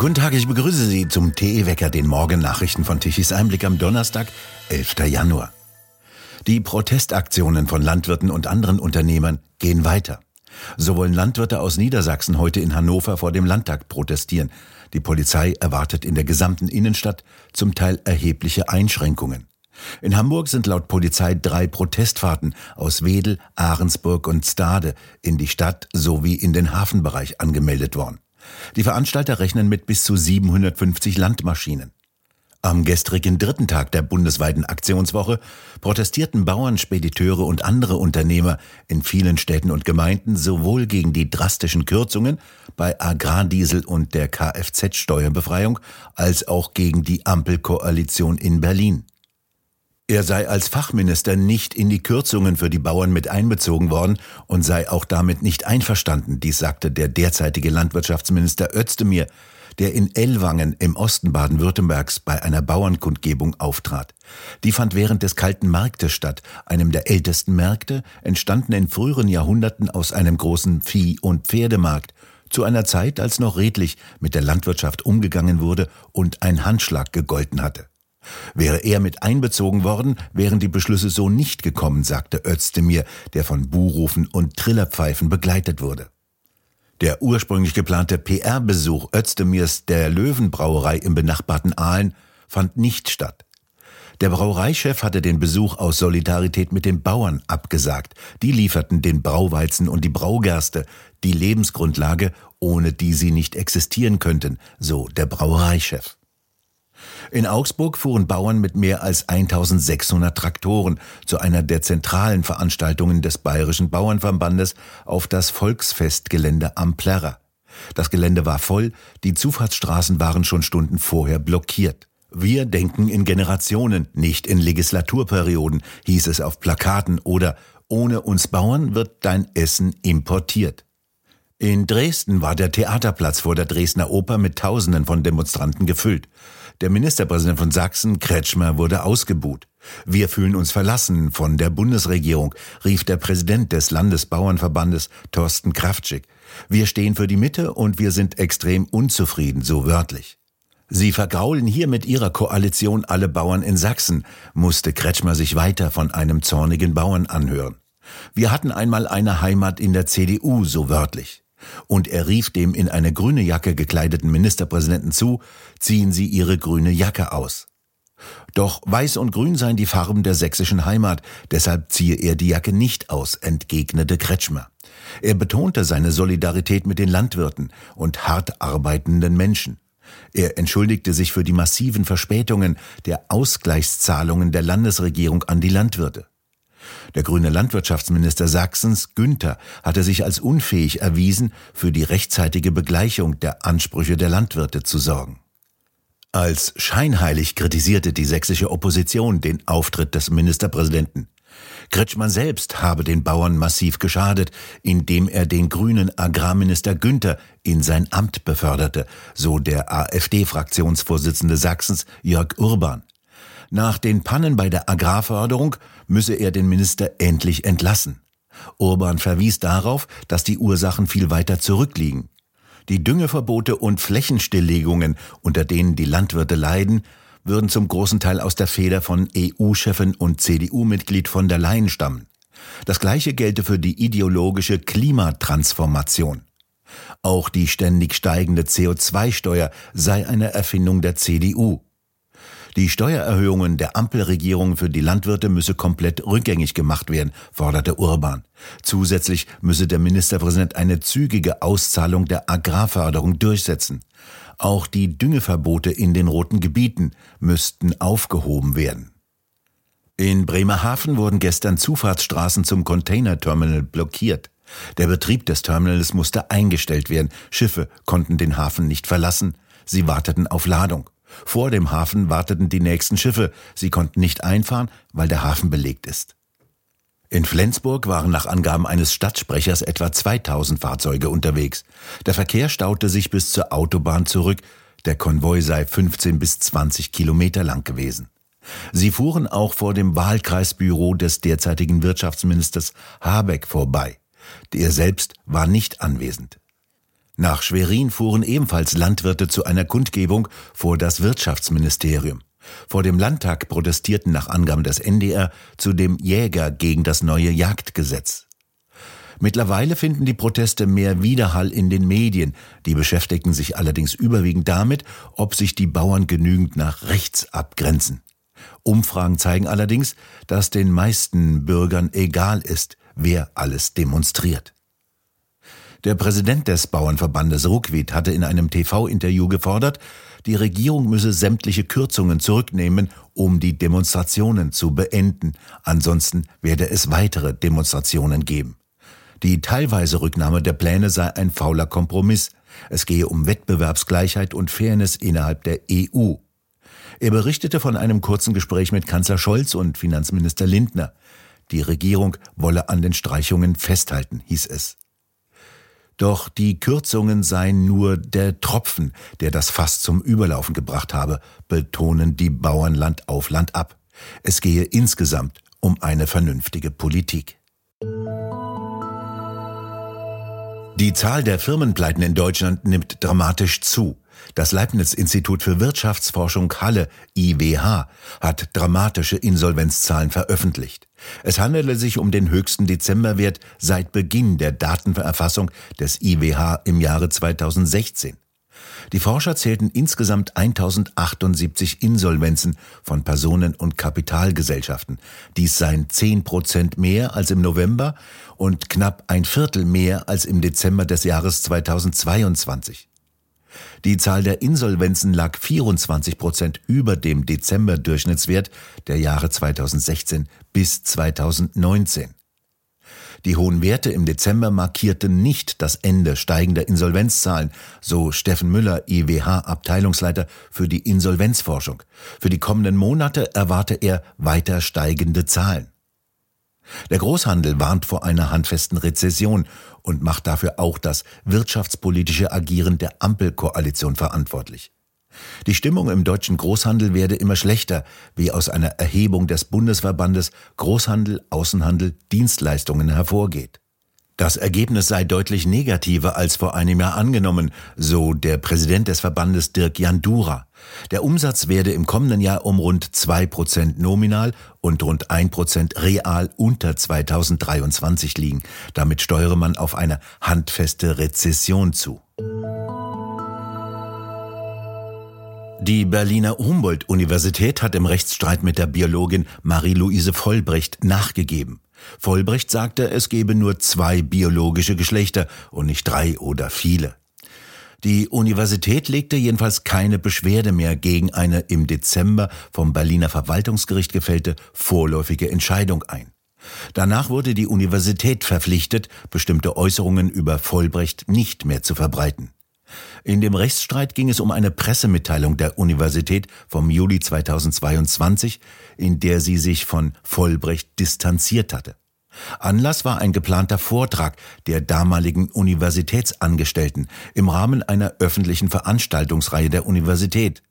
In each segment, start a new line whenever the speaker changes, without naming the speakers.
Guten Tag, ich begrüße Sie zum TE-Wecker, den Morgennachrichten von Tichys Einblick am Donnerstag, 11. Januar. Die Protestaktionen von Landwirten und anderen Unternehmern gehen weiter. So wollen Landwirte aus Niedersachsen heute in Hannover vor dem Landtag protestieren. Die Polizei erwartet in der gesamten Innenstadt zum Teil erhebliche Einschränkungen. In Hamburg sind laut Polizei drei Protestfahrten aus Wedel, Ahrensburg und Stade in die Stadt sowie in den Hafenbereich angemeldet worden. Die Veranstalter rechnen mit bis zu 750 Landmaschinen. Am gestrigen dritten Tag der bundesweiten Aktionswoche protestierten Bauern, Spediteure und andere Unternehmer in vielen Städten und Gemeinden sowohl gegen die drastischen Kürzungen bei Agrardiesel und der Kfz-Steuerbefreiung als auch gegen die Ampelkoalition in Berlin. Er sei als Fachminister nicht in die Kürzungen für die Bauern mit einbezogen worden und sei auch damit nicht einverstanden, dies sagte der derzeitige Landwirtschaftsminister Özdemir, der in Ellwangen im Osten Baden-Württembergs bei einer Bauernkundgebung auftrat. Die fand während des Kalten Marktes statt, einem der ältesten Märkte, entstanden in früheren Jahrhunderten aus einem großen Vieh- und Pferdemarkt, zu einer Zeit, als noch redlich mit der Landwirtschaft umgegangen wurde und ein Handschlag gegolten hatte. Wäre er mit einbezogen worden, wären die Beschlüsse so nicht gekommen, sagte Özdemir, der von Buhrufen und Trillerpfeifen begleitet wurde. Der ursprünglich geplante PR-Besuch Özdemirs der Löwenbrauerei im benachbarten Aalen fand nicht statt. Der Brauereichef hatte den Besuch aus Solidarität mit den Bauern abgesagt. Die lieferten den Brauweizen und die Braugerste, die Lebensgrundlage, ohne die sie nicht existieren könnten, so der Brauereichef. In Augsburg fuhren Bauern mit mehr als 1600 Traktoren zu einer der zentralen Veranstaltungen des Bayerischen Bauernverbandes auf das Volksfestgelände am Plärrer. Das Gelände war voll, die Zufahrtsstraßen waren schon Stunden vorher blockiert. Wir denken in Generationen, nicht in Legislaturperioden, hieß es auf Plakaten oder ohne uns Bauern wird dein Essen importiert. In Dresden war der Theaterplatz vor der Dresdner Oper mit Tausenden von Demonstranten gefüllt. Der Ministerpräsident von Sachsen, Kretschmer, wurde ausgebuht. Wir fühlen uns verlassen von der Bundesregierung, rief der Präsident des Landesbauernverbandes, Thorsten Kraftschick. Wir stehen für die Mitte und wir sind extrem unzufrieden, so wörtlich. Sie vergraulen hier mit ihrer Koalition alle Bauern in Sachsen, musste Kretschmer sich weiter von einem zornigen Bauern anhören. Wir hatten einmal eine Heimat in der CDU, so wörtlich. Und er rief dem in eine grüne Jacke gekleideten Ministerpräsidenten zu, ziehen Sie Ihre grüne Jacke aus. Doch weiß und grün seien die Farben der sächsischen Heimat, deshalb ziehe er die Jacke nicht aus, entgegnete Kretschmer. Er betonte seine Solidarität mit den Landwirten und hart arbeitenden Menschen. Er entschuldigte sich für die massiven Verspätungen der Ausgleichszahlungen der Landesregierung an die Landwirte. Der grüne Landwirtschaftsminister Sachsens, Günther, hatte sich als unfähig erwiesen, für die rechtzeitige Begleichung der Ansprüche der Landwirte zu sorgen. Als scheinheilig kritisierte die sächsische Opposition den Auftritt des Ministerpräsidenten. Kretschmann selbst habe den Bauern massiv geschadet, indem er den grünen Agrarminister Günther in sein Amt beförderte, so der AfD-Fraktionsvorsitzende Sachsens Jörg Urban. Nach den Pannen bei der Agrarförderung müsse er den Minister endlich entlassen. Urban verwies darauf, dass die Ursachen viel weiter zurückliegen. Die Düngeverbote und Flächenstilllegungen, unter denen die Landwirte leiden, würden zum großen Teil aus der Feder von EU-Chefin und CDU-Mitglied von der Leyen stammen. Das gleiche gelte für die ideologische Klimatransformation. Auch die ständig steigende CO2-Steuer sei eine Erfindung der CDU. Die Steuererhöhungen der Ampelregierung für die Landwirte müsse komplett rückgängig gemacht werden, forderte Urban. Zusätzlich müsse der Ministerpräsident eine zügige Auszahlung der Agrarförderung durchsetzen. Auch die Düngeverbote in den roten Gebieten müssten aufgehoben werden. In Bremerhaven wurden gestern Zufahrtsstraßen zum Containerterminal blockiert. Der Betrieb des Terminals musste eingestellt werden. Schiffe konnten den Hafen nicht verlassen. Sie warteten auf Ladung. Vor dem Hafen warteten die nächsten Schiffe. Sie konnten nicht einfahren, weil der Hafen belegt ist. In Flensburg waren nach Angaben eines Stadtsprechers etwa 2000 Fahrzeuge unterwegs. Der Verkehr staute sich bis zur Autobahn zurück. Der Konvoi sei 15 bis 20 Kilometer lang gewesen. Sie fuhren auch vor dem Wahlkreisbüro des derzeitigen Wirtschaftsministers Habeck vorbei. Der selbst war nicht anwesend. Nach Schwerin fuhren ebenfalls Landwirte zu einer Kundgebung vor das Wirtschaftsministerium. Vor dem Landtag protestierten nach Angaben des NDR zudem Jäger gegen das neue Jagdgesetz. Mittlerweile finden die Proteste mehr Widerhall in den Medien. Die beschäftigen sich allerdings überwiegend damit, ob sich die Bauern genügend nach rechts abgrenzen. Umfragen zeigen allerdings, dass den meisten Bürgern egal ist, wer alles demonstriert. Der Präsident des Bauernverbandes Ruckwied hatte in einem TV-Interview gefordert, die Regierung müsse sämtliche Kürzungen zurücknehmen, um die Demonstrationen zu beenden. Ansonsten werde es weitere Demonstrationen geben. Die teilweise Rücknahme der Pläne sei ein fauler Kompromiss. Es gehe um Wettbewerbsgleichheit und Fairness innerhalb der EU. Er berichtete von einem kurzen Gespräch mit Kanzler Scholz und Finanzminister Lindner. Die Regierung wolle an den Streichungen festhalten, hieß es. Doch die Kürzungen seien nur der Tropfen, der das Fass zum Überlaufen gebracht habe, betonen die Bauern Land auf Land ab. Es gehe insgesamt um eine vernünftige Politik. Die Zahl der Firmenpleiten in Deutschland nimmt dramatisch zu. Das Leibniz-Institut für Wirtschaftsforschung Halle IWH hat dramatische Insolvenzzahlen veröffentlicht. Es handele sich um den höchsten Dezemberwert seit Beginn der Datenerfassung des IWH im Jahre 2016. Die Forscher zählten insgesamt 1078 Insolvenzen von Personen- und Kapitalgesellschaften. Dies seien 10 Prozent mehr als im November und knapp ein Viertel mehr als im Dezember des Jahres 2022. Die Zahl der Insolvenzen lag 24 Prozent über dem Dezember-Durchschnittswert der Jahre 2016 bis 2019. Die hohen Werte im Dezember markierten nicht das Ende steigender Insolvenzzahlen, so Steffen Müller, IWH-Abteilungsleiter für die Insolvenzforschung. Für die kommenden Monate erwarte er weiter steigende Zahlen. Der Großhandel warnt vor einer handfesten Rezession und macht dafür auch das wirtschaftspolitische Agieren der Ampelkoalition verantwortlich. Die Stimmung im deutschen Großhandel werde immer schlechter, wie aus einer Erhebung des Bundesverbandes Großhandel, Außenhandel, Dienstleistungen hervorgeht. Das Ergebnis sei deutlich negativer als vor einem Jahr angenommen, so der Präsident des Verbandes Dirk Jandura. Der Umsatz werde im kommenden Jahr um rund zwei Prozent nominal und rund ein Prozent real unter 2023 liegen. Damit steuere man auf eine handfeste Rezession zu. Die Berliner Humboldt-Universität hat im Rechtsstreit mit der Biologin Marie-Louise Vollbrecht nachgegeben. Vollbrecht sagte, es gebe nur zwei biologische Geschlechter und nicht drei oder viele. Die Universität legte jedenfalls keine Beschwerde mehr gegen eine im Dezember vom Berliner Verwaltungsgericht gefällte vorläufige Entscheidung ein. Danach wurde die Universität verpflichtet, bestimmte Äußerungen über Vollbrecht nicht mehr zu verbreiten. In dem Rechtsstreit ging es um eine Pressemitteilung der Universität vom Juli 2022, in der sie sich von Vollbrecht distanziert hatte. Anlass war ein geplanter Vortrag der damaligen Universitätsangestellten im Rahmen einer öffentlichen Veranstaltungsreihe der Universität.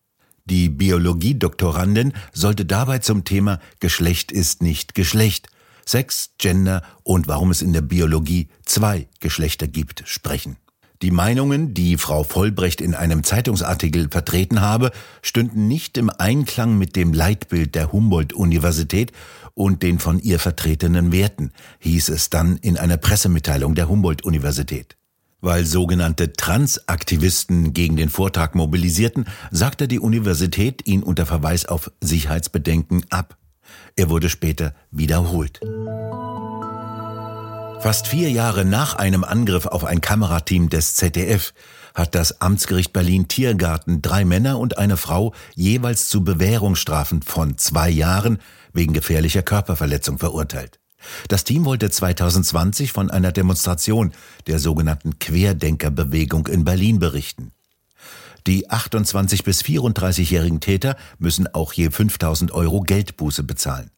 Die Biologiedoktorandin sollte dabei zum Thema Geschlecht ist nicht Geschlecht, Sex, Gender und warum es in der Biologie zwei Geschlechter gibt, sprechen. Die Meinungen, die Frau Vollbrecht in einem Zeitungsartikel vertreten habe, stünden nicht im Einklang mit dem Leitbild der Humboldt-Universität und den von ihr vertretenen Werten, hieß es dann in einer Pressemitteilung der Humboldt-Universität. Weil sogenannte Transaktivisten gegen den Vortrag mobilisierten, sagte die Universität ihn unter Verweis auf Sicherheitsbedenken ab. Er wurde später wiederholt. Fast vier Jahre nach einem Angriff auf ein Kamerateam des ZDF hat das Amtsgericht Berlin Tiergarten drei Männer und eine Frau jeweils zu Bewährungsstrafen von zwei Jahren wegen gefährlicher Körperverletzung verurteilt. Das Team wollte 2020 von einer Demonstration der sogenannten Querdenkerbewegung in Berlin berichten. Die 28 bis 34-jährigen Täter müssen auch je 5000 Euro Geldbuße bezahlen.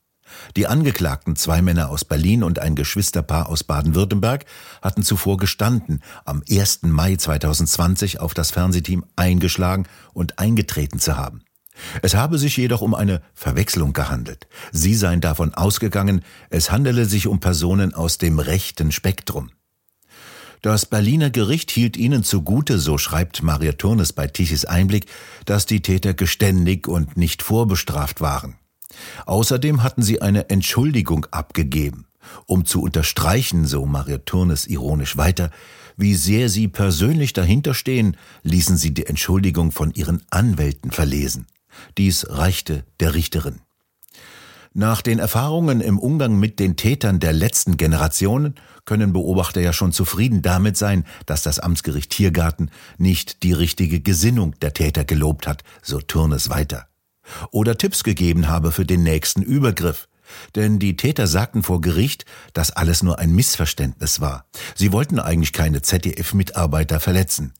Die Angeklagten, zwei Männer aus Berlin und ein Geschwisterpaar aus Baden-Württemberg, hatten zuvor gestanden, am 1. Mai 2020 auf das Fernsehteam eingeschlagen und eingetreten zu haben. Es habe sich jedoch um eine Verwechslung gehandelt. Sie seien davon ausgegangen, es handele sich um Personen aus dem rechten Spektrum. Das Berliner Gericht hielt ihnen zugute, so schreibt Maria Turnes bei Tichys Einblick, dass die Täter geständig und nicht vorbestraft waren. Außerdem hatten sie eine Entschuldigung abgegeben, um zu unterstreichen, so Maria Turnes ironisch weiter, wie sehr sie persönlich dahinterstehen, ließen sie die Entschuldigung von ihren Anwälten verlesen. Dies reichte der Richterin. Nach den Erfahrungen im Umgang mit den Tätern der letzten Generationen können Beobachter ja schon zufrieden damit sein, dass das Amtsgericht Tiergarten nicht die richtige Gesinnung der Täter gelobt hat, so Turnes weiter. Oder Tipps gegeben habe für den nächsten Übergriff. Denn die Täter sagten vor Gericht, dass alles nur ein Missverständnis war. Sie wollten eigentlich keine ZDF-Mitarbeiter verletzen.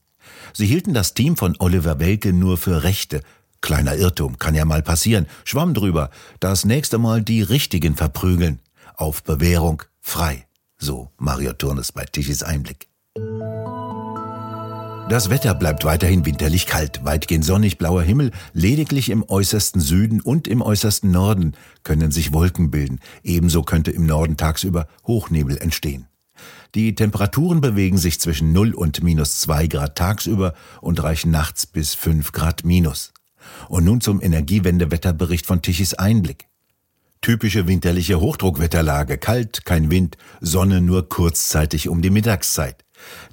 Sie hielten das Team von Oliver Welke nur für Rechte, Kleiner Irrtum, kann ja mal passieren. Schwamm drüber. Das nächste Mal die Richtigen verprügeln. Auf Bewährung frei. So Mario Turnes bei Tischis Einblick. Das Wetter bleibt weiterhin winterlich kalt, weitgehend sonnig blauer Himmel, lediglich im äußersten Süden und im äußersten Norden können sich Wolken bilden, ebenso könnte im Norden tagsüber Hochnebel entstehen. Die Temperaturen bewegen sich zwischen 0 und minus 2 Grad tagsüber und reichen nachts bis 5 Grad minus. Und nun zum Energiewendewetterbericht von Tichys Einblick. Typische winterliche Hochdruckwetterlage, kalt, kein Wind, Sonne nur kurzzeitig um die Mittagszeit.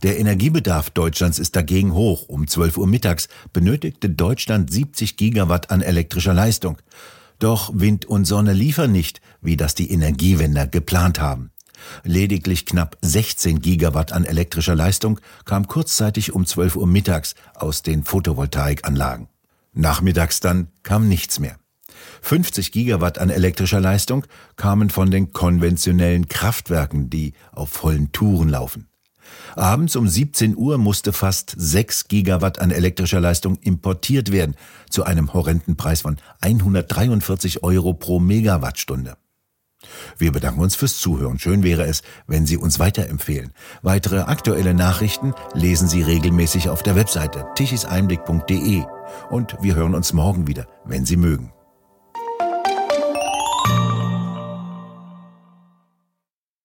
Der Energiebedarf Deutschlands ist dagegen hoch. Um 12 Uhr mittags benötigte Deutschland 70 Gigawatt an elektrischer Leistung. Doch Wind und Sonne liefern nicht, wie das die Energiewender geplant haben. Lediglich knapp 16 Gigawatt an elektrischer Leistung kam kurzzeitig um 12 Uhr mittags aus den Photovoltaikanlagen. Nachmittags dann kam nichts mehr. 50 Gigawatt an elektrischer Leistung kamen von den konventionellen Kraftwerken, die auf vollen Touren laufen. Abends um 17 Uhr musste fast 6 Gigawatt an elektrischer Leistung importiert werden, zu einem horrenden Preis von 143 Euro pro Megawattstunde. Wir bedanken uns fürs Zuhören. Schön wäre es, wenn Sie uns weiterempfehlen. Weitere aktuelle Nachrichten lesen Sie regelmäßig auf der Webseite tichiseinblick.de. Und wir hören uns morgen wieder, wenn Sie mögen.